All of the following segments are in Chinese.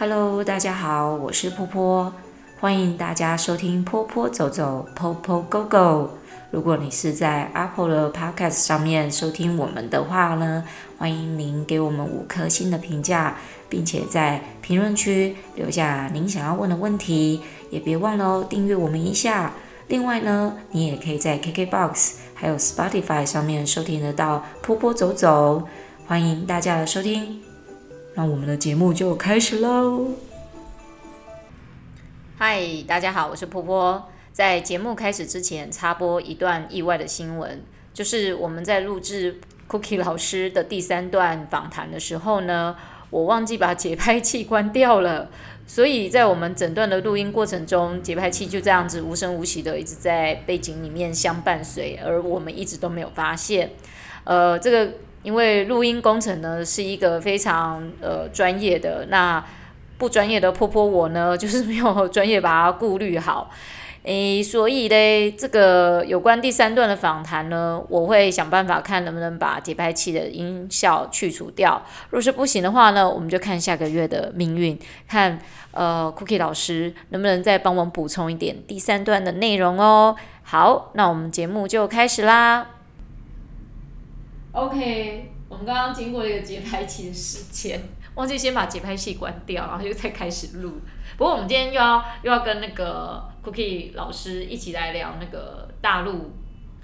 Hello，大家好，我是波波，欢迎大家收听波波走走，Po Po Go Go。如果你是在 Apple 的 Podcast 上面收听我们的话呢，欢迎您给我们五颗星的评价，并且在评论区留下您想要问的问题，也别忘了哦，订阅我们一下。另外呢，你也可以在 KKBOX 还有 Spotify 上面收听得到波波走走，欢迎大家的收听。那我们的节目就开始喽！嗨，大家好，我是波波。在节目开始之前，插播一段意外的新闻，就是我们在录制 Cookie 老师的第三段访谈的时候呢，我忘记把节拍器关掉了，所以在我们整段的录音过程中，节拍器就这样子无声无息的一直在背景里面相伴随，而我们一直都没有发现。呃，这个。因为录音工程呢是一个非常呃专业的，那不专业的波波我呢就是没有专业把它顾虑好，诶，所以呢，这个有关第三段的访谈呢，我会想办法看能不能把节拍器的音效去除掉。若是不行的话呢，我们就看下个月的命运，看呃 Cookie 老师能不能再帮我们补充一点第三段的内容哦。好，那我们节目就开始啦。OK，我们刚刚经过一个节拍器的时间，忘记先把节拍器关掉，然后又再开始录。不过我们今天又要又要跟那个 Cookie 老师一起来聊那个大陆，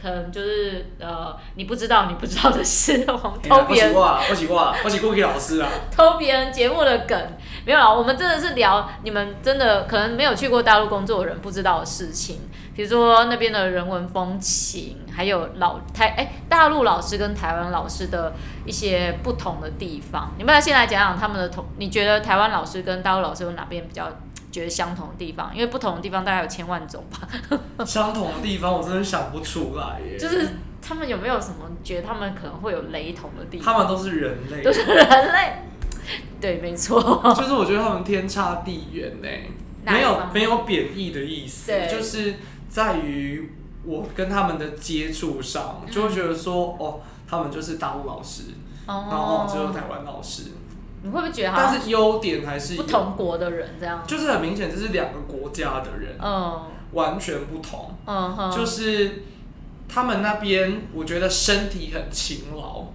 可能就是呃你不知道你不知道的事，我们偷别人，我喜欢，我喜 Cookie 老师啊，偷别人节目的梗，没有啦，我们真的是聊你们真的可能没有去过大陆工作的人不知道的事情。比如说那边的人文风情，还有老台哎，大陆老师跟台湾老师的一些不同的地方，你们来先来讲讲他们的同，你觉得台湾老师跟大陆老师有哪边比较觉得相同的地方？因为不同的地方大概有千万种吧。相同的地方我真的想不出来耶。就是他们有没有什么觉得他们可能会有雷同的地方？他们都是人类，都是人类。对，没错。就是我觉得他们天差地远呢，没有没有贬义的意思，就是。在于我跟他们的接触上，就会觉得说，嗯、哦，他们就是大陆老师，哦、然后只有台湾老师。你会不会觉得？但是优点还是不同国的人这样，就是很明显这是两个国家的人，嗯，完全不同。嗯，就是他们那边，我觉得身体很勤劳。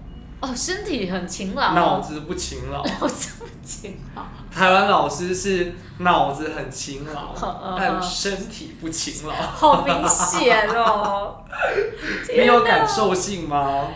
哦，身体很勤劳，脑子不勤劳。脑子不勤劳。台湾老师是脑子很勤劳，但身体不勤劳。好明显哦！你有感受性吗？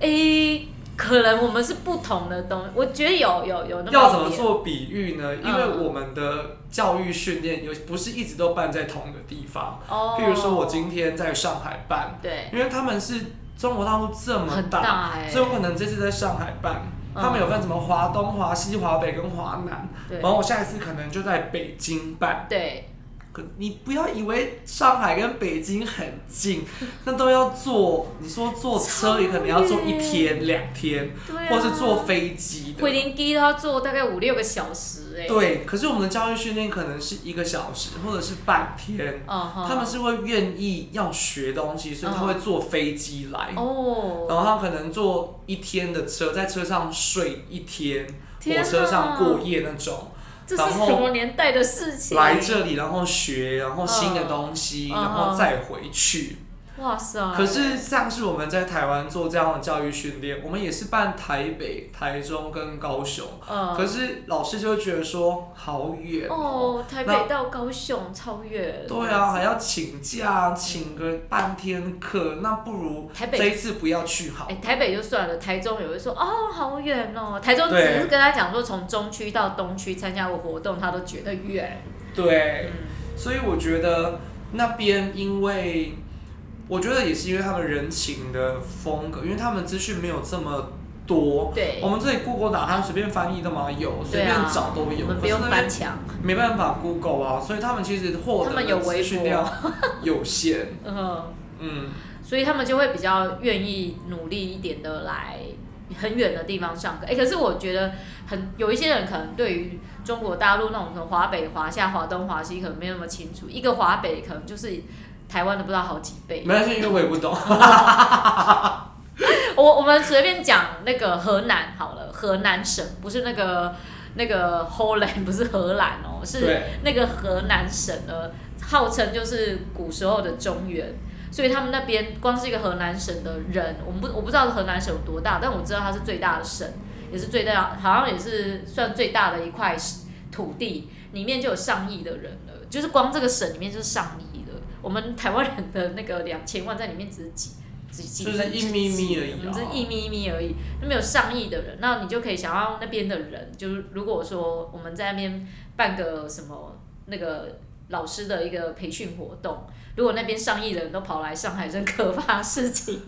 诶，可能我们是不同的东西。我觉得有有有那么。要怎么做比喻呢？因为我们的教育训练有不是一直都办在同一个地方。哦。譬如说我今天在上海办，对，因为他们是。中国大陆这么大，所以有可能这次在上海办，他们有分什么华东、华西、华北跟华南，然后我下一次可能就在北京办。对。可你不要以为上海跟北京很近，那都要坐。你说坐车也可能要坐一天两天，啊、或是坐飞机的。飞行机都要坐大概五六个小时哎。对，可是我们的教育训练可能是一个小时或者是半天。Uh huh. 他们是会愿意要学东西，所以他会坐飞机来。哦。Uh huh. 然后他可能坐一天的车，在车上睡一天，火车上过夜那种。这是什么年代的事情？来这里，然后学，然后新的东西，uh, 然后再回去。哇塞！可是像是我们在台湾做这样的教育训练，我们也是办台北、台中跟高雄。嗯。可是老师就会觉得说好远哦，台北到高雄超远。对啊，还要请假，请个半天课，那不如台北这一次不要去好。哎，台北就算了，台中有人说哦，好远哦。台中只是跟他讲说，从中区到东区参加过活动，他都觉得远。对。所以我觉得那边因为。我觉得也是因为他们人情的风格，因为他们资讯没有这么多。对。我们这里 Google 打他随便翻译的嘛，有随便找都有。我们不用翻墙。没办法 Google 啊，所以他们其实获得的资讯量有限。嗯嗯。所以他们就会比较愿意努力一点的来很远的地方上课。哎，可是我觉得很有一些人可能对于中国大陆那种什么华北、华夏、华东、华西可能没有那么清楚。一个华北可能就是。台湾的不知道好几倍。没关系，因为我也不懂。我我们随便讲那个河南好了，河南省不是那个那个 Holland 不是荷兰哦，是那个河南省呢，号称就是古时候的中原，所以他们那边光是一个河南省的人，我们不我不知道河南省有多大，但我知道它是最大的省，也是最大，好像也是算最大的一块土地，里面就有上亿的人了，就是光这个省里面就是上亿的，我们台湾人的那个两千万在里面只是几。就是一咪咪而已，我们是一咪咪而已，都没有上亿的人，那你就可以想要那边的人，就是如果说我们在那边办个什么那个老师的一个培训活动，如果那边上亿的人都跑来上海，真可怕的事情。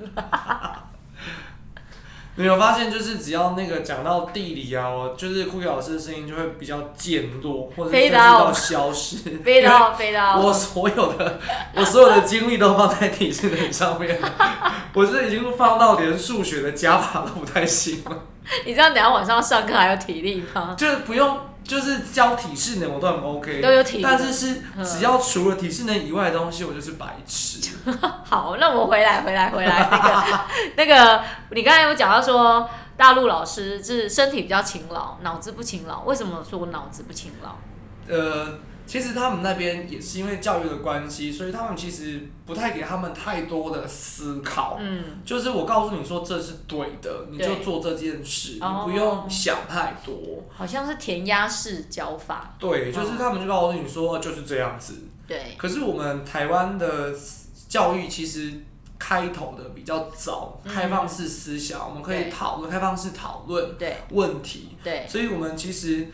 你有发现，就是只要那个讲到地理啊，我就是 Cookie 老师的声音就会比较减弱，或者是到消失。飞刀飞刀。我所有的我所有的精力都放在体质能上面，我是已经放到连数学的加法都不太行了。你这样等下晚上上课还有体力吗？就是不用。就是教体适能，我都很 OK，都有体，但是是只要除了体适能以外的东西，我就是白痴。好，那我回来，回来，回来，那个，那个，你刚才有讲到说，大陆老师是身体比较勤劳，脑子不勤劳，为什么说我脑子不勤劳？呃。其实他们那边也是因为教育的关系，所以他们其实不太给他们太多的思考。嗯，就是我告诉你说这是对的，你就做这件事，你不用想太多。好像是填鸭式教法。对，就是他们就告诉你说就是这样子。对。可是我们台湾的教育其实开头的比较早，开放式思想，我们可以讨论开放式讨论问题。对。所以我们其实。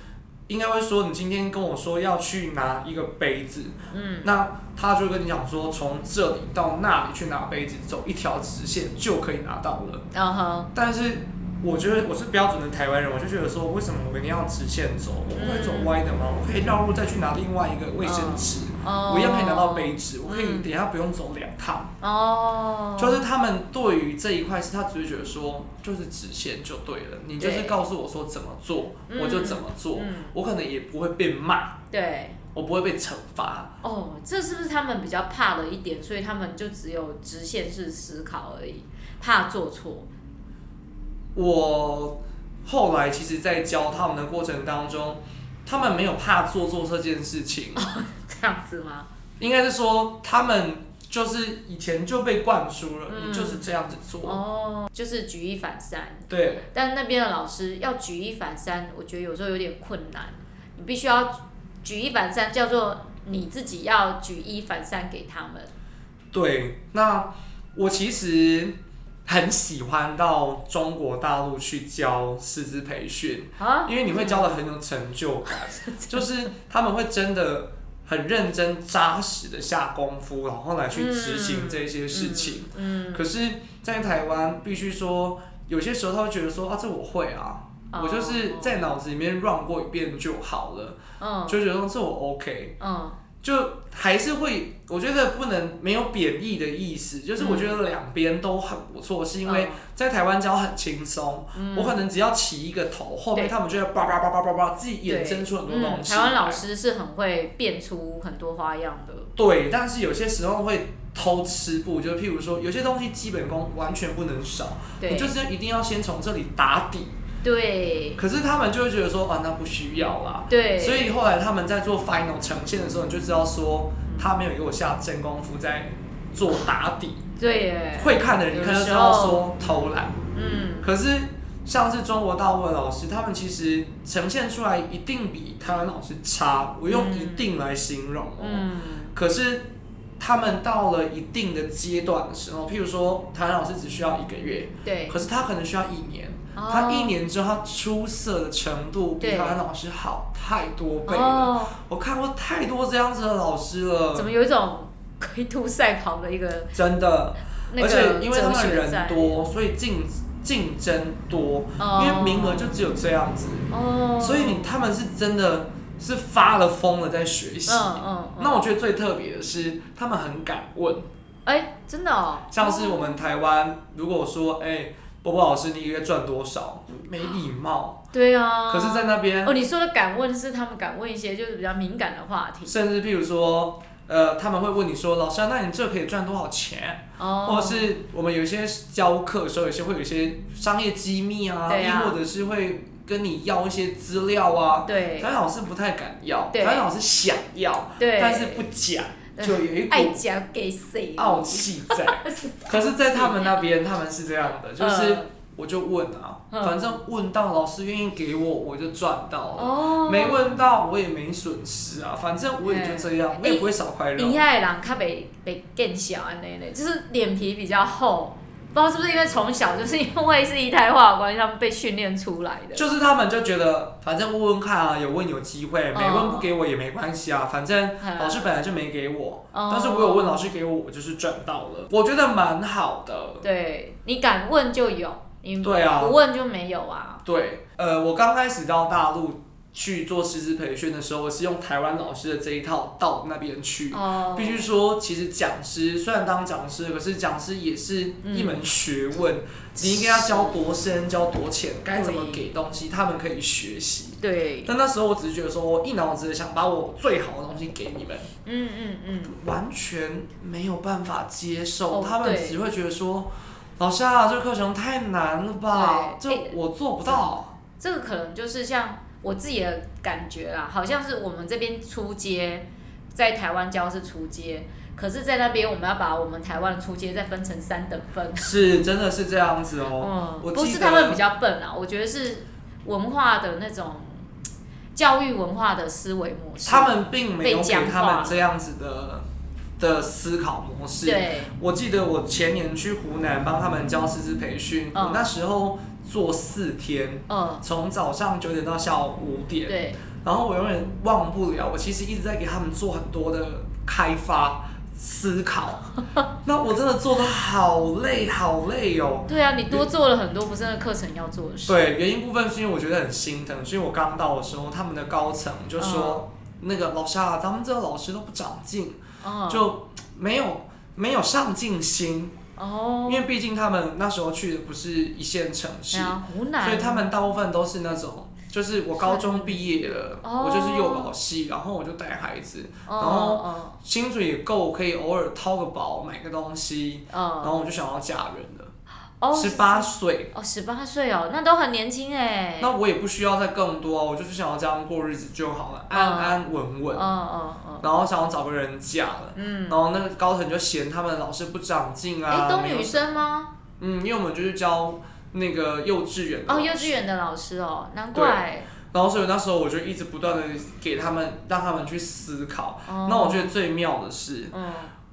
应该会说，你今天跟我说要去拿一个杯子，嗯，那他就跟你讲说，从这里到那里去拿杯子，走一条直线就可以拿到了。嗯哼。但是我觉得我是标准的台湾人，我就觉得说，为什么我一定要直线走？我不会走歪的吗？我可以绕路再去拿另外一个卫生纸。Oh, 我一样可以拿到杯子，我可以等一下不用走两趟。哦，oh, 就是他们对于这一块是他只是觉得说，就是直线就对了，你就是告诉我说怎么做，我就怎么做，嗯、我可能也不会被骂，对，我不会被惩罚。哦，oh, 这是不是他们比较怕的一点？所以他们就只有直线式思考而已，怕做错。我后来其实，在教他们的过程当中。他们没有怕做错这件事情，哦，这样子吗？应该是说他们就是以前就被灌输了，嗯、你就是这样子做哦，就是举一反三。对，但那边的老师要举一反三，我觉得有时候有点困难。你必须要举一反三，叫做你自己要举一反三给他们。对，那我其实。很喜欢到中国大陆去教师资培训，啊、因为你会教的很有成就感，就是他们会真的很认真扎实的下功夫，然后来去执行这些事情。嗯嗯嗯、可是，在台湾必须说，有些时候他会觉得说啊，这我会啊，哦、我就是在脑子里面 run 过一遍就好了，哦、就觉得这我 OK。哦就还是会，我觉得不能没有贬义的意思，就是我觉得两边都很不错，是因为在台湾教很轻松，我可能只要起一个头，后面他们就会叭叭叭叭叭叭自己衍生出很多东西。台湾老师是很会变出很多花样的。对，但是有些时候会偷吃步，就譬如说有些东西基本功完全不能少，你就是一定要先从这里打底。对，可是他们就会觉得说啊，那不需要啦。对，所以后来他们在做 final 呈现的时候，你就知道说他没有给我下真功夫在做打底。对耶，会看的人你看就知道说偷懒。嗯，可是像是中国大陆的老师，他们其实呈现出来一定比台湾老师差，我用一定来形容哦。嗯，可是他们到了一定的阶段的时候，譬如说台湾老师只需要一个月，对，可是他可能需要一年。他一年之后，他出色的程度比台湾老师好太多倍了。我看过太多这样子的老师了。怎么有一种龟兔赛跑的一个？真的，而且因为他们人多，所以竞竞争多，因为名额就只有这样子。哦所以你他们是真的是发了疯了在学习。那我觉得最特别的是，他们很敢问。哎，真的哦。像是我们台湾，如果说哎。波波老师，你一个月赚多少？没礼貌。对啊。可是，在那边。哦，你说的敢问是他们敢问一些就是比较敏感的话题。甚至譬如说，呃，他们会问你说：“老师啊，那你这可以赚多少钱？”哦。或者是我们有一些教课的时候，有些会有一些商业机密啊，亦或者是会跟你要一些资料啊。对。台湾老师不太敢要，对。台湾老师想要，对。但是不讲，就有一股爱讲给谁傲气在。可是，在他们那边，他们是这样的，就是。呃我就问啊，反正问到老师愿意给我，我就赚到了；哦、没问到，我也没损失啊。反正我也就这样，我也不会少块肉。厉害的人较袂袂更小安尼嘞，就是脸皮比较厚，不知道是不是因为从小就是因为是一胎化的关系，他们被训练出来的。就是他们就觉得，反正问问看啊，有问有机会，没问不给我也没关系啊。反正老师本来就没给我，哦、但是我有问老师给我，我就是赚到了。我觉得蛮好的。对，你敢问就有。对啊，不问就没有啊。对，呃，我刚开始到大陆去做师资培训的时候，我是用台湾老师的这一套到那边去。哦。必须说，其实讲师虽然当讲师，可是讲师也是一门学问。嗯、你应该要教多深，教多浅，该怎么给东西，他们可以学习。对。但那时候我只是觉得说，我一脑子想把我最好的东西给你们。嗯嗯嗯。完全没有办法接受，哦、他们只会觉得说。老师啊，这个课程太难了吧？这我做不到。这个可能就是像我自己的感觉啦，好像是我们这边出街，在台湾教是出街，可是，在那边我们要把我们台湾的初阶再分成三等分。是，真的是这样子哦。嗯，不是他们比较笨啊，我觉得是文化的那种教育文化的思维模式。他们并没有给他们这样子的。的思考模式。对，我记得我前年去湖南帮他们教师资培训，嗯、我那时候做四天，嗯，从早上九点到下午五点，对，然后我永远忘不了，我其实一直在给他们做很多的开发思考，那我真的做的好累好累哦。对啊，你多做了很多不是那个课程要做的事。对，原因部分是因为我觉得很心疼，所以我刚到的时候，他们的高层就说，嗯、那个老师啊，咱们这个老师都不长进。就没有没有上进心哦，因为毕竟他们那时候去的不是一线城市，湖南，所以他们大部分都是那种，就是我高中毕业了，我就是幼保系，然后我就带孩子，然后薪水也够，可以偶尔掏个宝买个东西，然后我就想要嫁人了。十八岁哦，十八岁哦，那都很年轻哎。那我也不需要再更多，我就是想要这样过日子就好了，安安稳稳。嗯嗯嗯。然后想要找个人嫁了。嗯。然后那个高层就嫌他们老师不长进啊。哎，都女生吗？嗯，因为我们就是教那个幼稚园。哦，幼稚园的老师哦，难怪。然后所以那时候我就一直不断的给他们，让他们去思考。那我觉得最妙的是。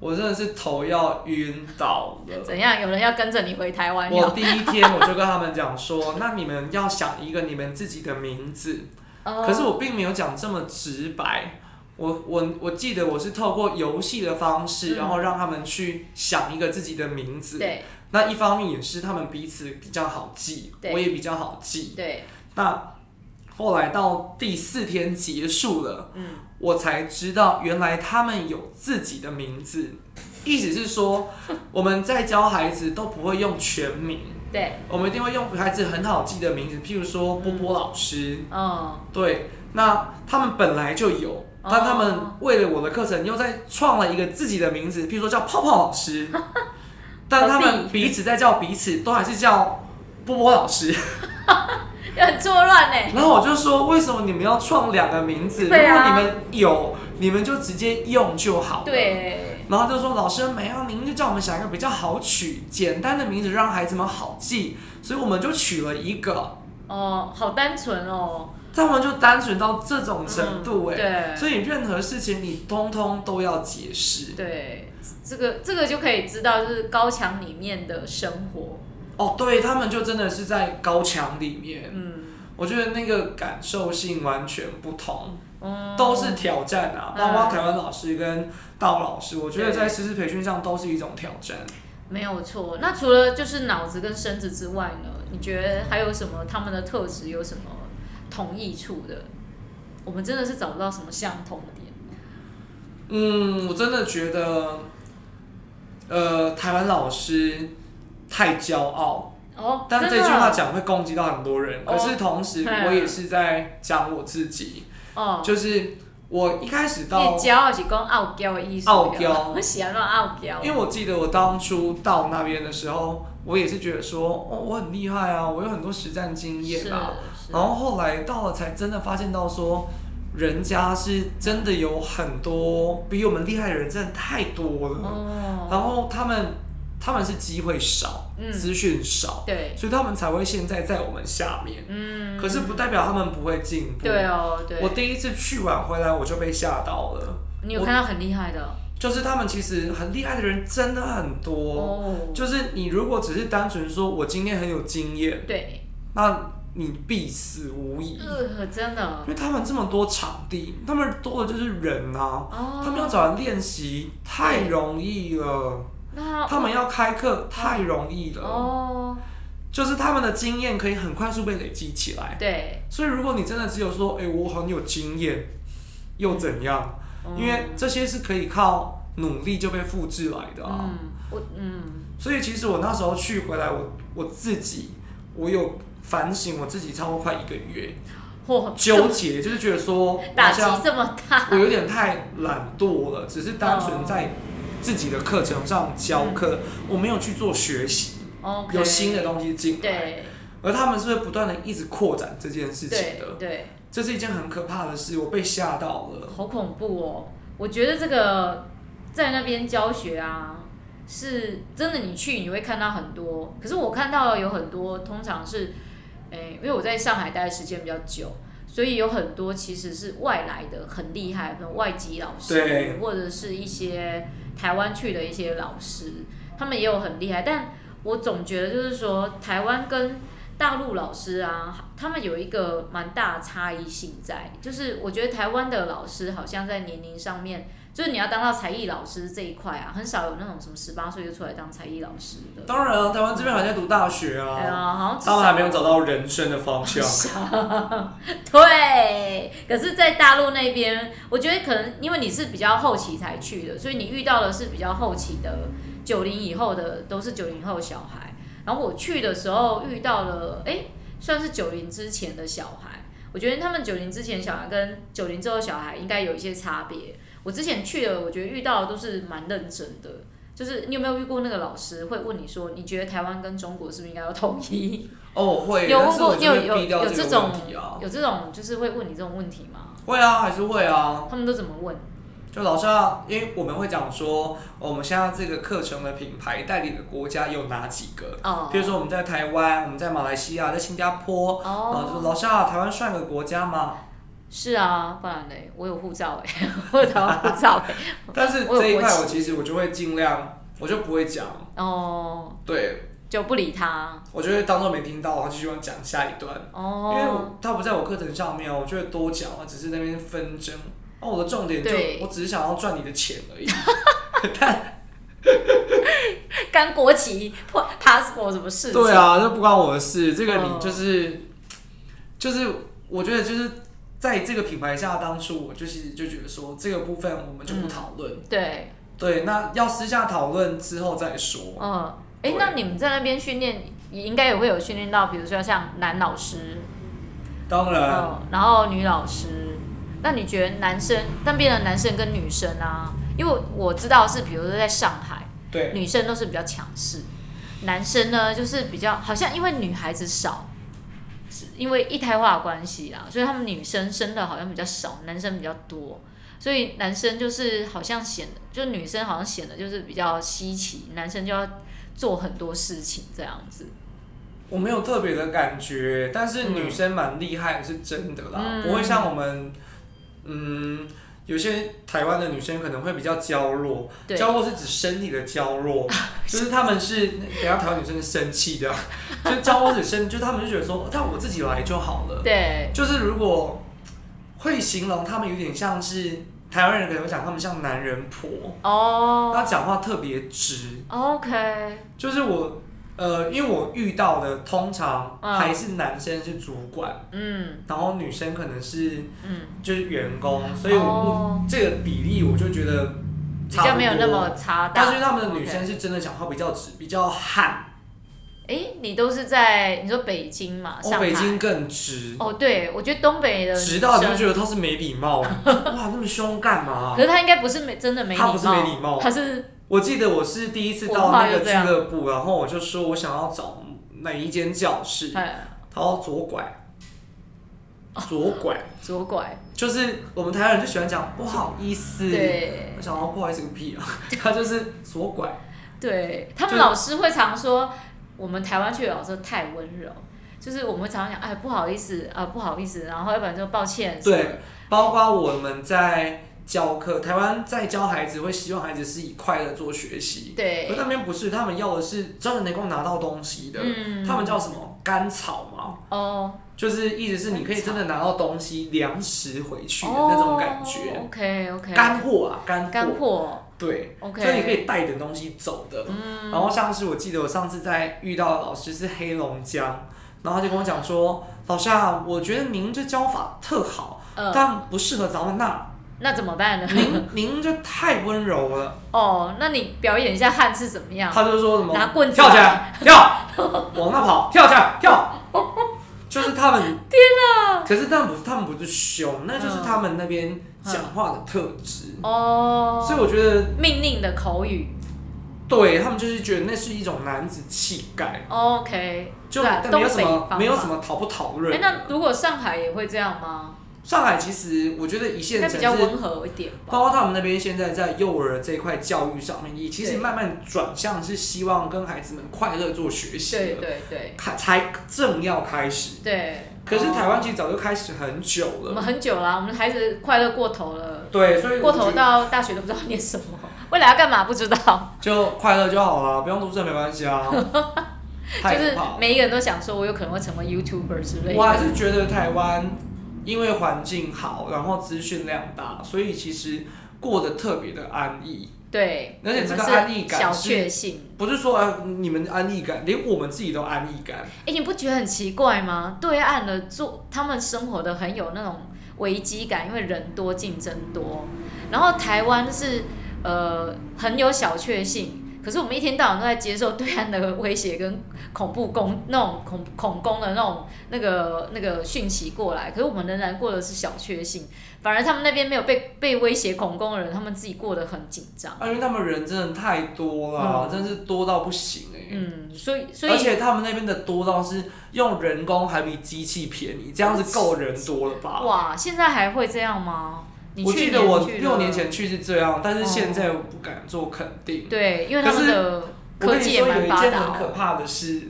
嗯。我真的是头要晕倒了。怎样？有人要跟着你回台湾？我第一天我就跟他们讲说，那你们要想一个你们自己的名字。可是我并没有讲这么直白。我我我记得我是透过游戏的方式，然后让他们去想一个自己的名字。对。那一方面也是他们彼此比较好记，我也比较好记。对。那后来到第四天结束了。嗯。我才知道，原来他们有自己的名字，意思是说，我们在教孩子都不会用全名，对，我们一定会用孩子很好记的名字，譬如说波波老师，嗯，对，那他们本来就有，但他们为了我的课程又在创了一个自己的名字，譬如说叫泡泡老师，但他们彼此在叫彼此都还是叫波波老师。很作乱呢。然后我就说，为什么你们要创两个名字？对啊。如果你们有，你们就直接用就好了。对。然后就说老师没有，您就叫我们想一个比较好取、简单的名字，让孩子们好记。所以我们就取了一个。哦，好单纯哦。他们就单纯到这种程度哎。对。所以任何事情你通通都要解释。对。这个这个就可以知道，就是高墙里面的生活。哦，对他们就真的是在高墙里面，嗯，我觉得那个感受性完全不同，嗯，都是挑战啊，包括台湾老师跟大陆老师，我觉得在师资培训上都是一种挑战。没有错，那除了就是脑子跟身子之外呢？你觉得还有什么他们的特质有什么同意处的？我们真的是找不到什么相同点。嗯，我真的觉得，呃，台湾老师。太骄傲哦，但这句话讲会攻击到很多人。可是同时，我也是在讲我自己。哦，就是我一开始到，你骄傲是讲傲娇的意思。傲娇，我喜欢那种傲娇。因为我记得我当初到那边的时候，我也是觉得说，哦，我很厉害啊，我有很多实战经验啊。然后后来到了才真的发现到说，人家是真的有很多比我们厉害的人，真的太多了。哦。然后他们他们是机会少，嗯，资讯少，对，所以他们才会现在在我们下面。嗯。可是不代表他们不会进步。对哦，对。我第一次去完回来，我就被吓到了。你有看到很厉害的？就是他们其实很厉害的人真的很多，oh. 就是你如果只是单纯说我今天很有经验，对，那你必死无疑。呃，真的，因为他们这么多场地，他们多的就是人啊，oh. 他们要找人练习太容易了，那他们要开课太容易了，哦，oh. 就是他们的经验可以很快速被累积起来，对，所以如果你真的只有说，哎、欸，我很有经验，又怎样？因为这些是可以靠努力就被复制来的啊。嗯，我嗯。所以其实我那时候去回来我，我我自己我有反省我自己超过快一个月，嚯，纠结就是觉得说打击这么大，我有点太懒惰了，只是单纯在自己的课程上教课，嗯、我没有去做学习，嗯、有新的东西进来。对。而他们是会不断的一直扩展这件事情的。对。对这是一件很可怕的事，我被吓到了。好恐怖哦！我觉得这个在那边教学啊，是真的。你去你会看到很多，可是我看到有很多，通常是，诶，因为我在上海待的时间比较久，所以有很多其实是外来的，很厉害，的外籍老师，对或者是一些台湾去的一些老师，他们也有很厉害。但我总觉得就是说，台湾跟大陆老师啊，他们有一个蛮大的差异性在，就是我觉得台湾的老师好像在年龄上面，就是你要当到才艺老师这一块啊，很少有那种什么十八岁就出来当才艺老师的。当然啊，台湾这边还在读大学啊，对啊，好像他们还没有找到人生的方向。对，可是，在大陆那边，我觉得可能因为你是比较后期才去的，所以你遇到的是比较后期的九零以后的，都是九零后小孩。然后我去的时候遇到了，哎，算是九零之前的小孩。我觉得他们九零之前小孩跟九零之后小孩应该有一些差别。我之前去的，我觉得遇到的都是蛮认真的。就是你有没有遇过那个老师会问你说，你觉得台湾跟中国是不是应该要统一？哦，会。有问过，有有有这种有这种就是会问你这种问题吗？会啊，还是会啊。他们都怎么问？就老师啊，因为我们会讲说，我们现在这个课程的品牌代理的国家有哪几个？哦。比如说我们在台湾，我们在马来西亚，在新加坡。哦。然后就说老师啊，台湾算个国家吗？是啊，不然嘞，我有护照哎，我有台湾护照哎。但是这一块我其实我就会尽量，我就不会讲。哦。对。就不理他。我就会当做没听到，然后继续讲下一段。哦。因为他不在我课程上面，我就会多讲啊，只是那边纷争。哦，我的重点就我只是想要赚你的钱而已。但干国旗破 passport 什么事？对啊，这不关我的事。这个你就是、嗯、就是，我觉得就是在这个品牌下，当初我就是就觉得说这个部分我们就不讨论、嗯。对对，那要私下讨论之后再说。嗯，哎、欸，那你们在那边训练，也应该也会有训练到，比如说像男老师，当然、嗯，然后女老师。那你觉得男生那边的男生跟女生啊？因为我知道是，比如说在上海，对，女生都是比较强势，男生呢就是比较好像因为女孩子少，是因为一胎化的关系啦，所以他们女生生的好像比较少，男生比较多，所以男生就是好像显得，就女生好像显得就是比较稀奇，男生就要做很多事情这样子。我没有特别的感觉，但是女生蛮厉害，是真的啦，嗯、不会像我们。嗯，有些台湾的女生可能会比较娇弱，娇弱是指身体的娇弱，就是她们是等下台湾女生是生气的，就娇弱是生，就她们就觉得说，但我自己来就好了。对，就是如果会形容他们有点像是台湾人可能会讲他们像男人婆哦，他讲话特别直。OK，就是我。呃，因为我遇到的通常还是男生是主管，嗯，然后女生可能是，嗯，就是员工，嗯、所以我这个比例我就觉得比较没有那么差大。但是他们的女生是真的讲话比较直，比较悍。哎，你都是在你说北京嘛？哦，北京更直。哦，对，我觉得东北的直到你就觉得他是没礼貌，哇，那么凶干嘛？可是他应该不是没真的没礼貌，他不是没礼貌，他是。我记得我是第一次到那个俱乐部，然后我就说我想要找哪一间教室，他说左拐，左拐，左拐，就是我们台湾人就喜欢讲不好意思，对，我想要不好意思个屁啊，他就是左拐，对。他们老师会常说，我们台湾去的老师太温柔，就是我们会常常讲，哎，不好意思啊，不好意思，然后要不然就抱歉，对，包括我们在。教课，台湾在教孩子会希望孩子是以快乐做学习，对。而那边不是，他们要的是真的能够拿到东西的。嗯。他们叫什么？甘草嘛。哦。就是意思是你可以真的拿到东西，粮食回去的那种感觉。哦、OK OK。干货啊，干货。干货。对。OK。所以你可以带点东西走的。嗯。然后像是我记得我上次在遇到老师是黑龙江，然后他就跟我讲说：“老师啊，我觉得您这教法特好，呃、但不适合咱们那。”那怎么办呢？您您这太温柔了。哦，那你表演一下汉字怎么样？他就说什么？拿棍子跳起来，跳，往那跑，跳起来，跳。就是他们。天哪！可是他们不是，他们不是凶，那就是他们那边讲话的特质。哦。所以我觉得命令的口语。对他们就是觉得那是一种男子气概。OK。就但没有什么，没有什么讨不讨论。哎，那如果上海也会这样吗？上海其实，我觉得一线城市，比较温和一点。包括他们那边现在在幼儿这一块教育上面，也其实慢慢转向是希望跟孩子们快乐做学习。对对对。开才正要开始。对。可是台湾其实早就开始很久了。我们很久了，我们的孩子快乐过头了。对，所以过头到大学都不知道念什么，未来要干嘛不知道。就快乐就好了，不用读书没关系啊。就是每一个人都想说，我有可能会成为 YouTuber 之类的。我还是觉得台湾。因为环境好，然后资讯量大，所以其实过得特别的安逸。对，而且这个安逸感小确幸，不是说啊，你们安逸感，连我们自己都安逸感。哎，你不觉得很奇怪吗？对岸的做他们生活的很有那种危机感，因为人多竞争多，然后台湾是呃很有小确幸。可是我们一天到晚都在接受对岸的威胁跟恐怖攻那种恐恐攻的那种那个那个讯息过来，可是我们仍然过的是小确幸，反而他们那边没有被被威胁恐攻的人，他们自己过得很紧张。啊，因为他们人真的太多了，嗯、真是多到不行哎、欸。嗯，所以所以而且他们那边的多到是用人工还比机器便宜，这样子够人多了吧？哇，现在还会这样吗？我记得我六年前去是这样，但是现在我不敢做肯定。对，因为他们的科技也蛮发达。我跟你说，有一件很可怕的事，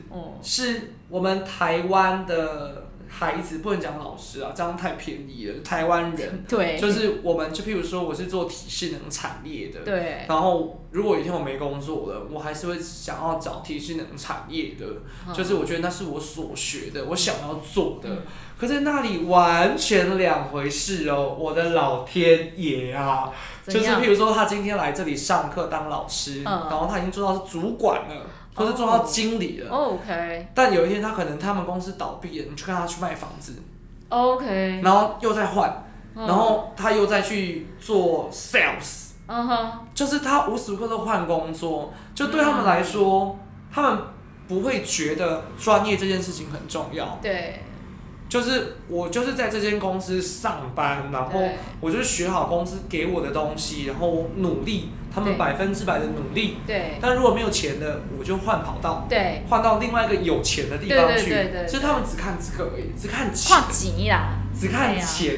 是我们台湾的孩子不能讲老师啊，这样太便宜了。台湾人，对，就是我们，就譬如说我是做体适能产业的，对。然后如果有一天我没工作了，我还是会想要找体适能产业的，就是我觉得那是我所学的，我想要做的。可是那里完全两回事哦，我的老天爷啊！就是譬如说，他今天来这里上课当老师，嗯、然后他已经做到是主管了，或是做到经理了。哦、OK。但有一天他可能他们公司倒闭了，你去看他去卖房子。OK。然后又再换，然后他又再去做 sales。嗯哼。就是他无时无刻都换工作，就对他们来说，嗯、他们不会觉得专业这件事情很重要。对。就是我就是在这间公司上班，然后我就学好公司给我的东西，然后我努力，他们百分之百的努力。对。但如果没有钱的，我就换跑道。对。换到另外一个有钱的地方去。对对对对。所以他们只看这个而已，只看钱。只看钱。